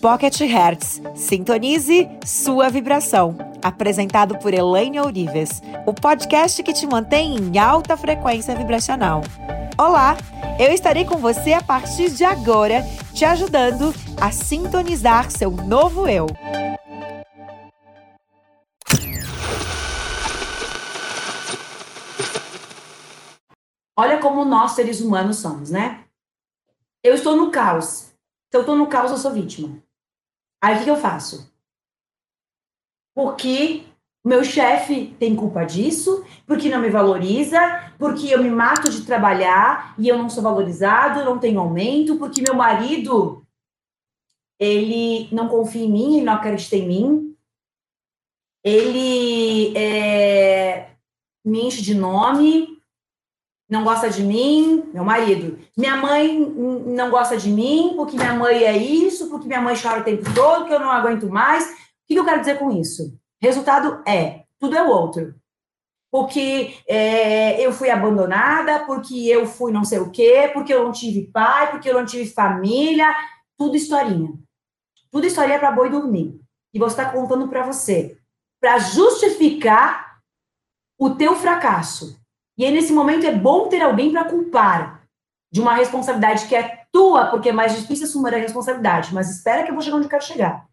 Pocket Hertz. Sintonize sua vibração. Apresentado por Elaine Ourives, o podcast que te mantém em alta frequência vibracional. Olá, eu estarei com você a partir de agora, te ajudando a sintonizar seu novo eu. Olha como nós, seres humanos, somos, né? Eu estou no caos. Se eu estou no caos, eu sou vítima. Aí o que, eu faço? Porque meu chefe tem culpa disso, porque não me valoriza, porque eu me mato de trabalhar e eu não sou valorizado, não tenho aumento, porque meu marido ele não confia em mim, ele não acredita em mim, ele é, me enche de nome, não gosta de mim, meu marido. Minha mãe não gosta de mim, porque minha mãe é isso, porque minha mãe chora o tempo todo, que eu não aguento mais. O que eu quero dizer com isso? Resultado é, tudo é o outro. Porque é, eu fui abandonada, porque eu fui não sei o quê, porque eu não tive pai, porque eu não tive família, tudo historinha. Tudo historinha para boi dormir. E você está contando para você, para justificar o teu fracasso e aí, nesse momento, é bom ter alguém para culpar de uma responsabilidade que é tua, porque é mais difícil assumir a responsabilidade. Mas espera que eu vou chegar onde eu quero chegar.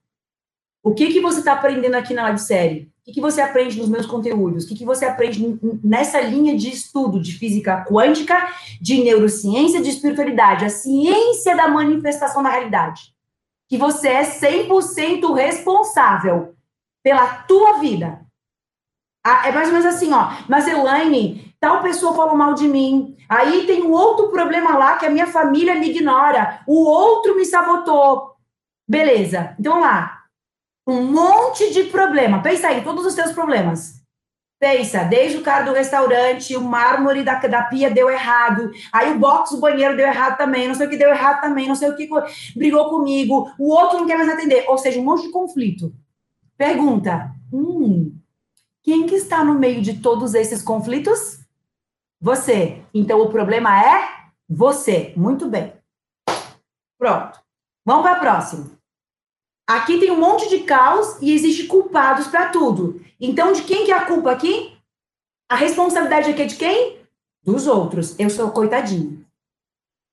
O que, que você está aprendendo aqui na websérie? O que, que você aprende nos meus conteúdos? O que, que você aprende nessa linha de estudo de física quântica, de neurociência, de espiritualidade? A ciência da manifestação da realidade. Que você é 100% responsável pela tua vida. Ah, é mais ou menos assim, ó. Mas Elaine, tal pessoa falou mal de mim. Aí tem um outro problema lá que a minha família me ignora. O outro me sabotou. Beleza. Então lá. Um monte de problema. Pensa aí, todos os seus problemas. Pensa, desde o cara do restaurante, o mármore da, da pia deu errado, aí o box do banheiro deu errado também, não sei o que deu errado também, não sei o que brigou comigo, o outro não quer mais atender, ou seja, um monte de conflito. Pergunta: hum, quem que está no meio de todos esses conflitos? Você. Então o problema é você. Muito bem. Pronto. Vamos para a próxima. Aqui tem um monte de caos e existe culpados para tudo. Então de quem que é a culpa aqui? A responsabilidade aqui é de quem? Dos outros. Eu sou coitadinho.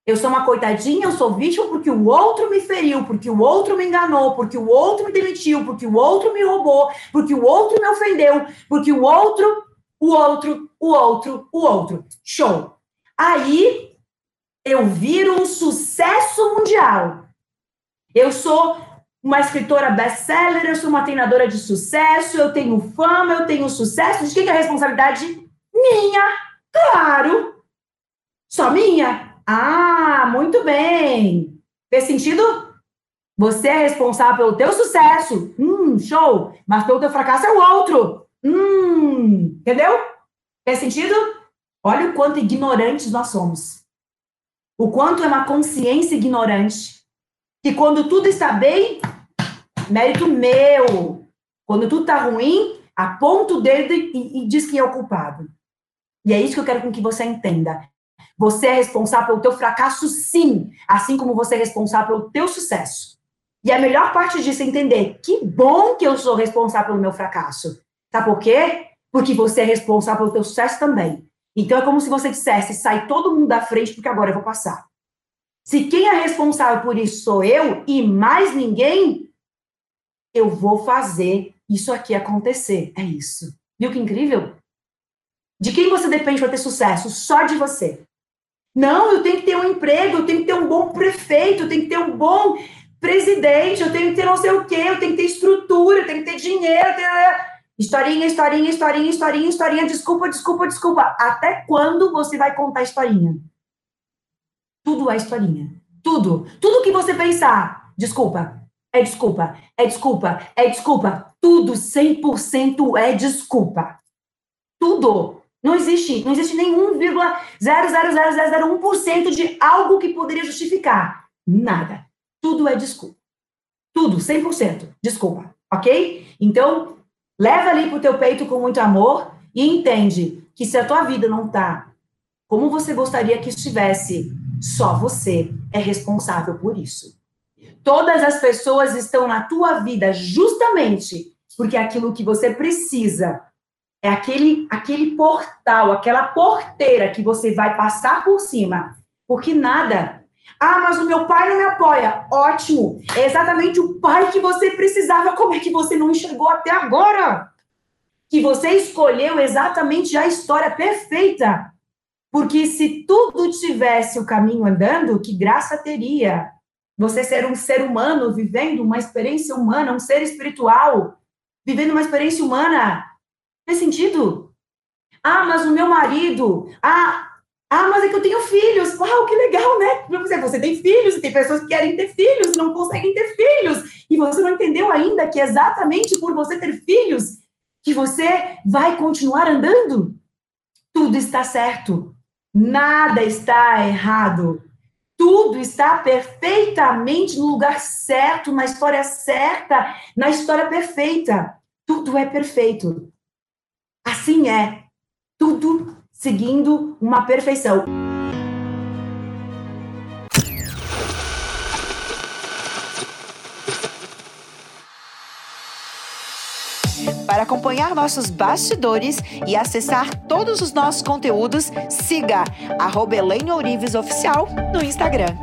Eu sou uma coitadinha, eu sou vítima porque o outro me feriu, porque o outro me enganou, porque o outro me demitiu, porque o outro me roubou, porque o outro me ofendeu, porque o outro, o outro, o outro, o outro. Show. Aí eu viro um sucesso mundial. Eu sou uma escritora best-seller, eu sou uma treinadora de sucesso, eu tenho fama, eu tenho sucesso. De quem que é a responsabilidade? Minha, claro. Só minha. Ah, muito bem. Fez sentido? Você é responsável pelo teu sucesso. Hum, show. Mas pelo teu fracasso é o outro. Hum, entendeu? Fez sentido? Olha o quanto ignorantes nós somos. O quanto é uma consciência ignorante. Que quando tudo está bem, mérito meu. Quando tudo está ruim, aponta o dedo e, e diz quem é o culpado. E é isso que eu quero que você entenda. Você é responsável pelo teu fracasso, sim, assim como você é responsável pelo teu sucesso. E a melhor parte disso é entender que bom que eu sou responsável pelo meu fracasso. Sabe por quê? Porque você é responsável pelo teu sucesso também. Então é como se você dissesse: sai todo mundo da frente, porque agora eu vou passar. Se quem é responsável por isso sou eu e mais ninguém, eu vou fazer isso aqui acontecer. É isso. Viu que incrível? De quem você depende para ter sucesso? Só de você. Não, eu tenho que ter um emprego, eu tenho que ter um bom prefeito, eu tenho que ter um bom presidente, eu tenho que ter não sei o quê, eu tenho que ter estrutura, eu tenho que ter dinheiro, tenho... Historinha, historinha, historinha, historinha, historinha, desculpa, desculpa, desculpa. Até quando você vai contar historinha? Tudo é historinha. Tudo. Tudo que você pensar, desculpa, é desculpa, é desculpa, é desculpa. Tudo 100% é desculpa. Tudo. Não existe, não existe nenhum vírgula de algo que poderia justificar. Nada. Tudo é desculpa. Tudo, 100%. Desculpa, ok? Então, leva ali pro teu peito com muito amor e entende que se a tua vida não tá como você gostaria que estivesse, só você é responsável por isso. todas as pessoas estão na tua vida justamente porque aquilo que você precisa é aquele, aquele portal, aquela porteira que você vai passar por cima. Porque nada. Ah, mas o meu pai não me apoia. Ótimo. É exatamente o pai que você precisava. Como é que você não enxergou até agora? Que você escolheu exatamente a história perfeita. Porque se tudo tivesse o caminho andando, que graça teria? Você ser um ser humano vivendo uma experiência humana, um ser espiritual, vivendo uma experiência humana. Faz sentido? Ah, mas o meu marido. Ah, ah, mas é que eu tenho filhos. Uau, que legal, né? Você tem filhos, tem pessoas que querem ter filhos, não conseguem ter filhos. E você não entendeu ainda que é exatamente por você ter filhos que você vai continuar andando? Tudo está certo. Nada está errado. Tudo está perfeitamente no lugar certo, na história certa, na história perfeita. Tudo é perfeito. Assim é. Tudo seguindo uma perfeição. Para acompanhar nossos bastidores e acessar todos os nossos conteúdos, siga arroba Oficial no Instagram.